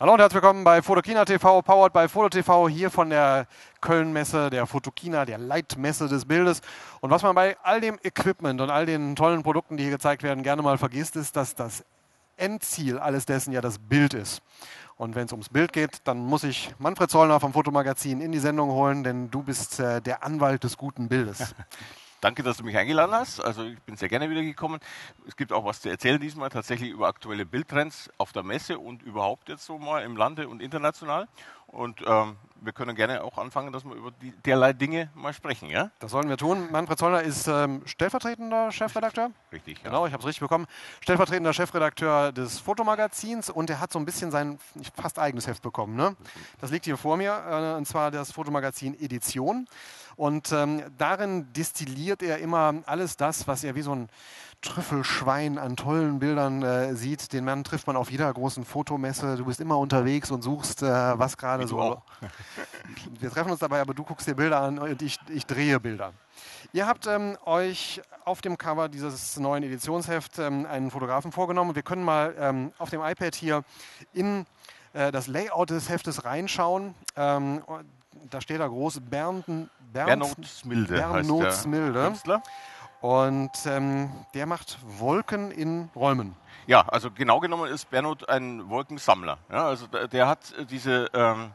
Hallo und herzlich willkommen bei Fotokina TV, powered by Foto TV, hier von der Köln-Messe, der Fotokina, der Leitmesse des Bildes. Und was man bei all dem Equipment und all den tollen Produkten, die hier gezeigt werden, gerne mal vergisst, ist, dass das Endziel alles dessen ja das Bild ist. Und wenn es ums Bild geht, dann muss ich Manfred Zollner vom Fotomagazin in die Sendung holen, denn du bist äh, der Anwalt des guten Bildes. Danke, dass du mich eingeladen hast. Also ich bin sehr gerne wieder gekommen. Es gibt auch was zu erzählen diesmal tatsächlich über aktuelle Bildtrends auf der Messe und überhaupt jetzt so mal im Lande und international. Und ähm, wir können gerne auch anfangen, dass wir über die, derlei Dinge mal sprechen, ja? Das sollen wir tun. Manfred Zollner ist ähm, stellvertretender Chefredakteur. Richtig, ja. Genau, ich habe es richtig bekommen. Stellvertretender Chefredakteur des Fotomagazins und er hat so ein bisschen sein fast eigenes Heft bekommen. Ne? Das liegt hier vor mir, äh, und zwar das Fotomagazin Edition. Und ähm, darin distilliert er immer alles das, was er wie so ein Trüffelschwein an tollen Bildern äh, sieht. Den Mann trifft man auf jeder großen Fotomesse. Du bist immer unterwegs und suchst, äh, was gerade so. auch. Wir treffen uns dabei, aber du guckst dir Bilder an und ich, ich drehe Bilder. Ihr habt ähm, euch auf dem Cover dieses neuen Editionsheft ähm, einen Fotografen vorgenommen. Wir können mal ähm, auf dem iPad hier in äh, das Layout des Heftes reinschauen. Ähm, da steht da groß Bernd, Bernd, Bernhard Smilde Bernhard heißt der Smilde. Künstler. Und ähm, der macht Wolken in Räumen. Ja, also genau genommen ist Bernhard ein Wolkensammler. Ja, also der, hat äh, diese ähm,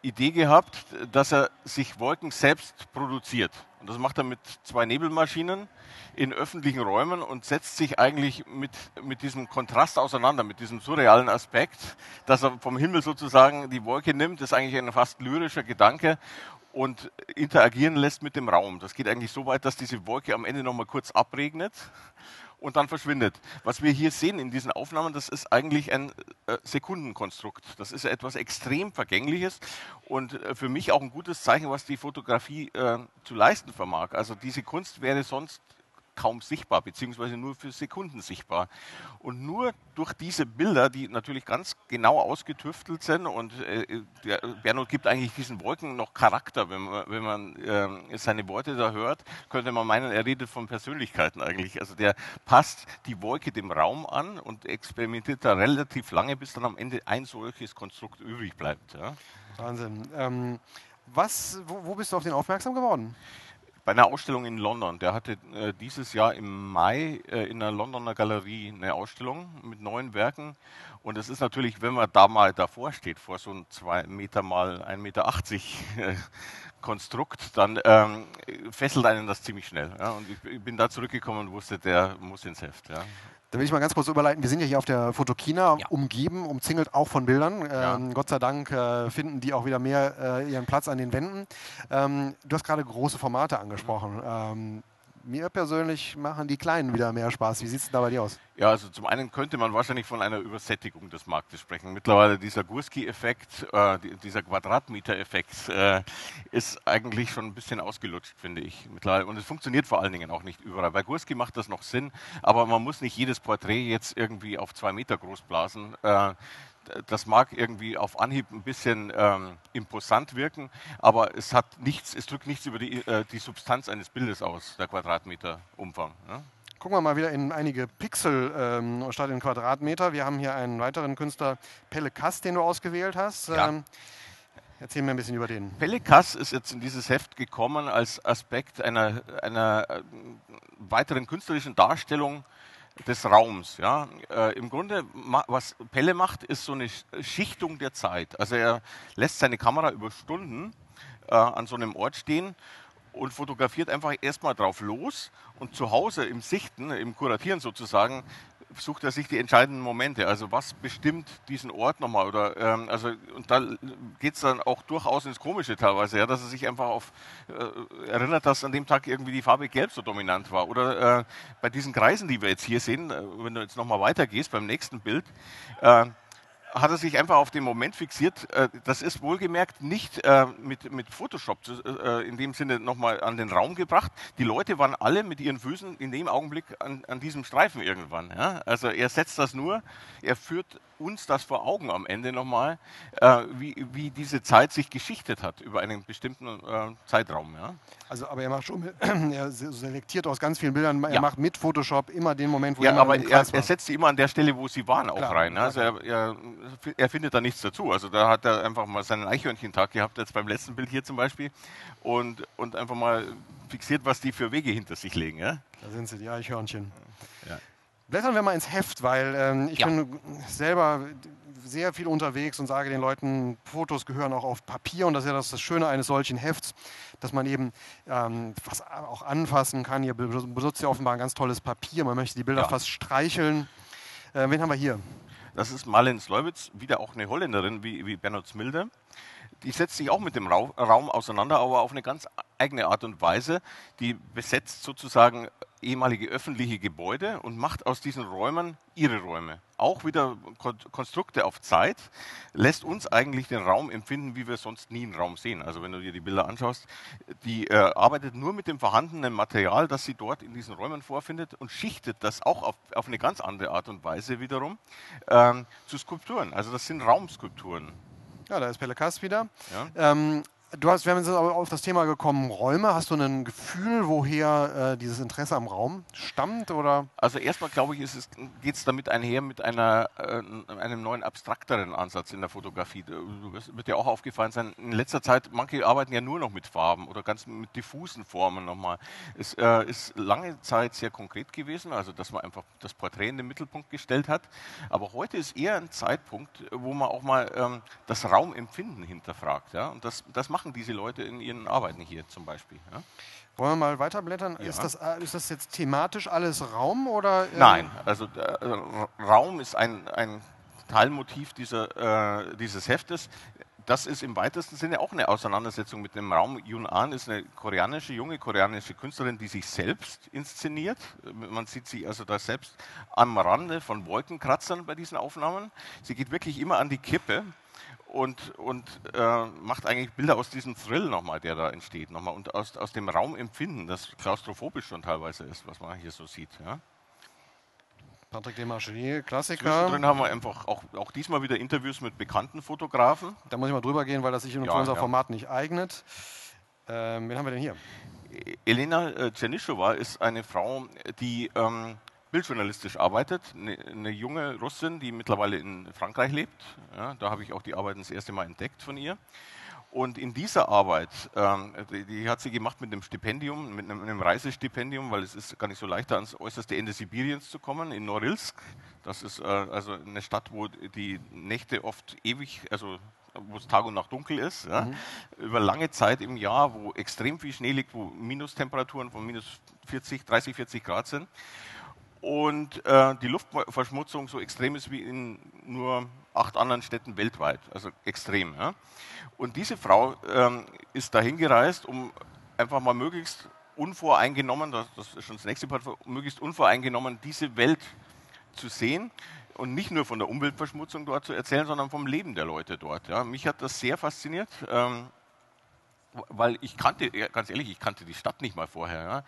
Idee gehabt, dass er sich Wolken selbst produziert. Und das macht er mit zwei Nebelmaschinen in öffentlichen Räumen und setzt sich eigentlich mit, mit diesem Kontrast auseinander, mit diesem surrealen Aspekt, dass er vom Himmel sozusagen die Wolke nimmt. Das ist eigentlich ein fast lyrischer Gedanke und interagieren lässt mit dem Raum. Das geht eigentlich so weit, dass diese Wolke am Ende nochmal kurz abregnet und dann verschwindet. Was wir hier sehen in diesen Aufnahmen, das ist eigentlich ein äh, Sekundenkonstrukt. Das ist etwas extrem Vergängliches und äh, für mich auch ein gutes Zeichen, was die Fotografie äh, zu leisten vermag. Also diese Kunst wäre sonst kaum sichtbar, beziehungsweise nur für Sekunden sichtbar. Und nur durch diese Bilder, die natürlich ganz genau ausgetüftelt sind und äh, der Bernhard gibt eigentlich diesen Wolken noch Charakter, wenn man, wenn man äh, seine Worte da hört, könnte man meinen, er redet von Persönlichkeiten eigentlich. Also der passt die Wolke dem Raum an und experimentiert da relativ lange, bis dann am Ende ein solches Konstrukt übrig bleibt. Ja. Wahnsinn. Ähm, was, wo, wo bist du auf den aufmerksam geworden? Bei einer Ausstellung in London. Der hatte äh, dieses Jahr im Mai äh, in der Londoner Galerie eine Ausstellung mit neuen Werken. Und es ist natürlich, wenn man da mal davor steht, vor so einem 2 Meter mal 1,80 Meter äh, Konstrukt, dann ähm, fesselt einen das ziemlich schnell. Ja? Und ich, ich bin da zurückgekommen und wusste, der muss ins Heft. Ja? Da will ich mal ganz kurz überleiten. Wir sind ja hier auf der Fotokina, Ja. umgeben, umzingelt auch von Bildern. Ja. Ähm, Gott sei Dank äh, finden die auch wieder mehr äh, ihren Platz an den Wänden. Ähm, du hast gerade große Formate angesprochen. Ähm, mir persönlich machen die kleinen wieder mehr Spaß. Wie sieht es da bei dir aus? Ja, also zum einen könnte man wahrscheinlich von einer Übersättigung des Marktes sprechen. Mittlerweile dieser Gurski-Effekt, äh, die- dieser Quadratmeter-Effekt äh, ist eigentlich schon ein bisschen ausgelutscht, finde ich. Mittlerweile. Und es funktioniert vor allen Dingen auch nicht überall. Bei Gurski macht das noch Sinn, aber man muss nicht jedes Porträt jetzt irgendwie auf zwei Meter groß blasen. Äh, das mag irgendwie auf Anhieb ein bisschen ähm, imposant wirken, aber es hat nichts, es drückt nichts über die, äh, die Substanz eines Bildes aus, der Quadratmeter-Umfang. Ne? Gucken wir mal wieder in einige Pixel ähm, statt in Quadratmeter. Wir haben hier einen weiteren Künstler, Pelle Kass, den du ausgewählt hast. Ja. Ähm, erzähl mir ein bisschen über den. Pelikas ist jetzt in dieses Heft gekommen als Aspekt einer, einer äh, weiteren künstlerischen Darstellung des Raums. Ja? Äh, Im Grunde, was Pelle macht, ist so eine Sch- Schichtung der Zeit. Also er lässt seine Kamera über Stunden äh, an so einem Ort stehen und fotografiert einfach erstmal drauf los und zu Hause im Sichten, im Kuratieren sozusagen, sucht er sich die entscheidenden Momente. Also was bestimmt diesen Ort nochmal? Oder ähm, also und da geht es dann auch durchaus ins Komische teilweise, ja, dass er sich einfach auf äh, erinnert, dass an dem Tag irgendwie die Farbe Gelb so dominant war. Oder äh, bei diesen Kreisen, die wir jetzt hier sehen, äh, wenn du jetzt nochmal weitergehst beim nächsten Bild, äh, hat er sich einfach auf den Moment fixiert. Äh, Das ist wohlgemerkt nicht äh, mit, mit Photoshop äh, in dem Sinne nochmal an den Raum gebracht. Die Leute waren alle mit ihren Füßen in dem Augenblick an, an diesem Streifen irgendwann. Ja? Also er setzt das nur, er führt uns das vor Augen am Ende nochmal, wie, wie diese Zeit sich geschichtet hat über einen bestimmten Zeitraum. Ja? Also, aber er macht schon, er se- selektiert aus ganz vielen Bildern, er Ja. macht mit Photoshop immer den Moment, wo Ja, aber er, er setzt sie immer an der Stelle, wo sie waren, auch Klar, rein. ne? Also er, er er findet da nichts dazu. Also da hat er einfach mal seinen Eichhörnchentag gehabt, jetzt beim letzten Bild hier zum Beispiel, und, und einfach mal fixiert, was die für Wege hinter sich legen. Ja? Da sind sie, die Eichhörnchen. Ja. Blättern wir mal ins Heft, weil ähm, ich ja. bin selber sehr viel unterwegs und sage den Leuten, Fotos gehören auch auf Papier und das ist ja das, das Schöne eines solchen Hefts, dass man eben ähm, was auch anfassen kann. Ihr benutzt ja offenbar ein ganz tolles Papier, man möchte die Bilder ja. fast streicheln. Äh, wen haben wir hier? Das ist Marlene Sleuwitz, wieder auch eine Holländerin wie, wie Bernhard Smilde. Die setzt sich auch mit dem Raum auseinander, aber auf eine ganz eigene Art und Weise. Die besetzt sozusagen ehemalige öffentliche Gebäude und macht aus diesen Räumen ihre Räume. Auch wieder Konstrukte auf Zeit, lässt uns eigentlich den Raum empfinden, wie wir sonst nie einen Raum sehen. Also wenn du dir die Bilder anschaust, die äh, arbeitet nur mit dem vorhandenen Material, das sie dort in diesen Räumen vorfindet und schichtet das auch auf, auf eine ganz andere Art und Weise wiederum ähm, zu Skulpturen. Also das sind Raumskulpturen. Ja, da ist Pelle Kass wieder. Ja. Ähm, Du hast, wir haben jetzt auf das Thema gekommen, Räume. Hast du ein Gefühl, woher äh, dieses Interesse am Raum stammt? Oder? Also erstmal glaube ich, geht es damit einher mit einer, äh, einem neuen abstrakteren Ansatz in der Fotografie. Das wird dir auch aufgefallen sein, in letzter Zeit, manche arbeiten ja nur noch mit Farben oder ganz mit diffusen Formen nochmal. Es äh, ist lange Zeit sehr konkret gewesen, also dass man einfach das Porträt in den Mittelpunkt gestellt hat. Aber heute ist eher ein Zeitpunkt, wo man auch mal ähm, das Raumempfinden hinterfragt. Ja? Und das, das macht machen diese Leute in ihren Arbeiten hier zum Beispiel? Ja? Wollen wir mal weiterblättern? Ja. Ist, das, äh, ist das jetzt thematisch alles Raum oder? Äh Nein, also äh, Raum ist ein, ein Teilmotiv dieser, äh, dieses Heftes. Das ist im weitesten Sinne auch eine Auseinandersetzung mit dem Raum. Yun An ist eine koreanische, junge koreanische Künstlerin, die sich selbst inszeniert. Man sieht sie also da selbst am Rande von Wolkenkratzern bei diesen Aufnahmen. Sie geht wirklich immer an die Kippe und, und äh, macht eigentlich Bilder aus diesem Thrill nochmal, der da entsteht, nochmal und aus, aus dem Raumempfinden, das klaustrophobisch schon teilweise ist, was man hier so sieht. Ja. Patrick Demarchelier, Klassiker. Zwischendrin haben wir einfach auch, auch diesmal wieder Interviews mit bekannten Fotografen. Da muss ich mal drüber gehen, weil das sich ja, für unser ja. Format nicht eignet. Ähm, wen haben wir denn hier? Elena äh, Czernischova ist eine Frau, die ähm, bildjournalistisch arbeitet, eine, eine, junge Russin, die mittlerweile in Frankreich lebt. Ja, da habe ich auch die Arbeiten das erste Mal entdeckt von ihr. Und in dieser Arbeit, ähm, die, die, hat sie gemacht mit einem Stipendium, mit einem, einem, Reisestipendium, weil es ist gar nicht so leicht, ans äußerste Ende Sibiriens zu kommen, in Norilsk. Das ist äh, also eine Stadt, wo die Nächte oft ewig, also wo es Tag und Nacht dunkel ist, ja, mhm. über lange Zeit im Jahr, wo extrem viel Schnee liegt, wo Minustemperaturen von minus 40, 30, 40 Grad sind und äh, die Luftverschmutzung so extrem ist wie in nur acht anderen Städten weltweit, also extrem. Ja? Und diese Frau ähm, ist dahin gereist, um einfach mal möglichst unvoreingenommen, das, das ist schon das nächste Part, möglichst unvoreingenommen diese Welt zu sehen und nicht nur von der Umweltverschmutzung dort zu erzählen, sondern vom Leben der Leute dort. Ja. Mich hat das sehr fasziniert. Ähm, weil ich kannte, ganz ehrlich, ich kannte die Stadt nicht mal vorher. Ja?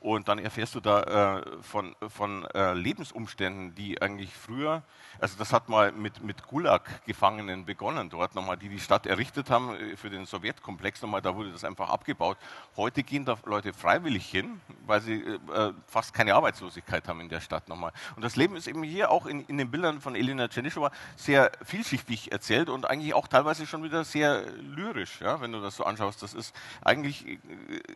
Und dann erfährst du da äh, von, von äh, Lebensumständen, die eigentlich früher, also das hat mal mit, mit Gulag-Gefangenen begonnen dort nochmal, die die Stadt errichtet haben äh, für den Sowjetkomplex nochmal, da wurde das einfach abgebaut. Heute gehen da Leute freiwillig hin, weil sie äh, äh, fast keine Arbeitslosigkeit haben in der Stadt nochmal. Und das Leben ist eben hier auch in, in den Bildern von Elena Tschernyschowa sehr vielschichtig erzählt und eigentlich auch teilweise schon wieder sehr lyrisch, ja, wenn du das so anschaust. Das ist eigentlich, äh,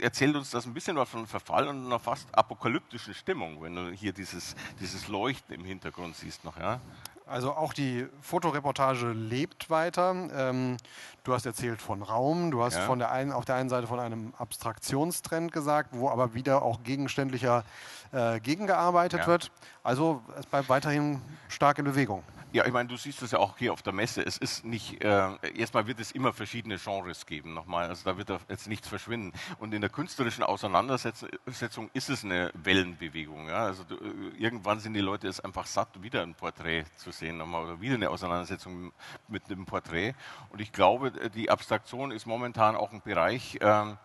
erzählt uns das ein bisschen was von Verfall und einer fast apokalyptischen Stimmung, wenn du hier dieses, dieses Leuchten im Hintergrund siehst noch, ja. Also auch die Fotoreportage lebt weiter. Ähm, du hast erzählt von Raum, du hast ja. von der einen, auf der einen Seite von einem Abstraktionstrend gesagt, wo aber wieder auch gegenständlicher äh, gegengearbeitet ja. wird. Also es bleibt weiterhin stark in Bewegung. Ja, ich meine, du siehst das ja auch hier auf der Messe. Es ist nicht, äh, erstmal wird es immer verschiedene Genres geben, nochmal. Also da wird jetzt nichts verschwinden. Und in der künstlerischen Auseinandersetzung ist es eine Wellenbewegung. Ja? Also du, äh, irgendwann sind die Leute es einfach satt, wieder ein Porträt zu sehen, nochmal, oder wieder eine Auseinandersetzung mit einem Porträt. Und ich glaube, die Abstraktion ist momentan auch ein Bereich, äh,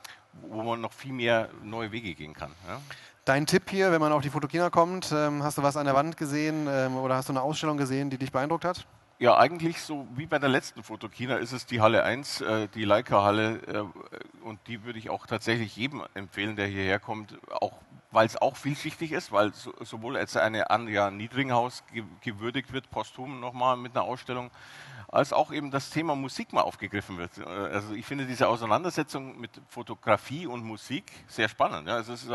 wo man noch viel mehr neue Wege gehen kann. Ja? Dein Tipp hier, wenn man auf die Fotokina kommt, ähm, hast du was an der Wand gesehen ähm, oder hast du eine Ausstellung gesehen, die dich beeindruckt hat? Ja, eigentlich so wie bei der letzten Fotokina ist es die Halle 1, äh, die Leica-Halle. Äh, und die würde ich auch tatsächlich jedem empfehlen, der hierher kommt, auch weil es auch vielschichtig ist, weil so, sowohl jetzt eine Anja Niedringhaus ge gewürdigt wird, posthum nochmal mit einer Ausstellung, als auch eben das Thema Musik mal aufgegriffen wird. Äh, also ich finde diese Auseinandersetzung mit Fotografie und Musik sehr spannend. Ja. Also es ist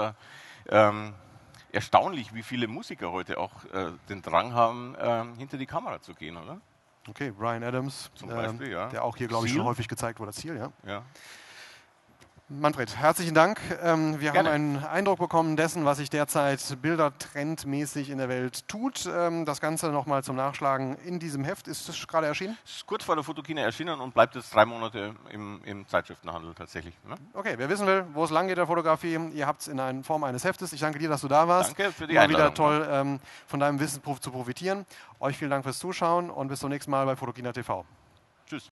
ähm, erstaunlich, wie viele Musiker heute auch äh, den Drang haben, äh, hinter die Kamera zu gehen, oder? Okay, Brian Adams, Zum Beispiel, ähm, ja. der auch hier, glaube ich, schon häufig gezeigt wurde. Ziel, ja. Ja. Manfred, herzlichen Dank. Ähm, wir Gerne. haben einen Eindruck bekommen dessen, was sich derzeit bildertrendmäßig in der Welt tut. Ähm, das Ganze nochmal zum Nachschlagen in diesem Heft. Ist es gerade erschienen? Es ist kurz vor der Fotokina erschienen und bleibt jetzt drei Monate im, im Zeitschriftenhandel tatsächlich. Ne? Okay, wer wissen will, wo es lang geht der Fotografie, ihr habt es in Form eines Heftes. Ich danke dir, dass du da warst. Danke für die Immer wieder toll, ähm, von deinem Wissen zu profitieren. Euch vielen Dank fürs Zuschauen und bis zum nächsten Mal bei Fotokina TV. Tschüss.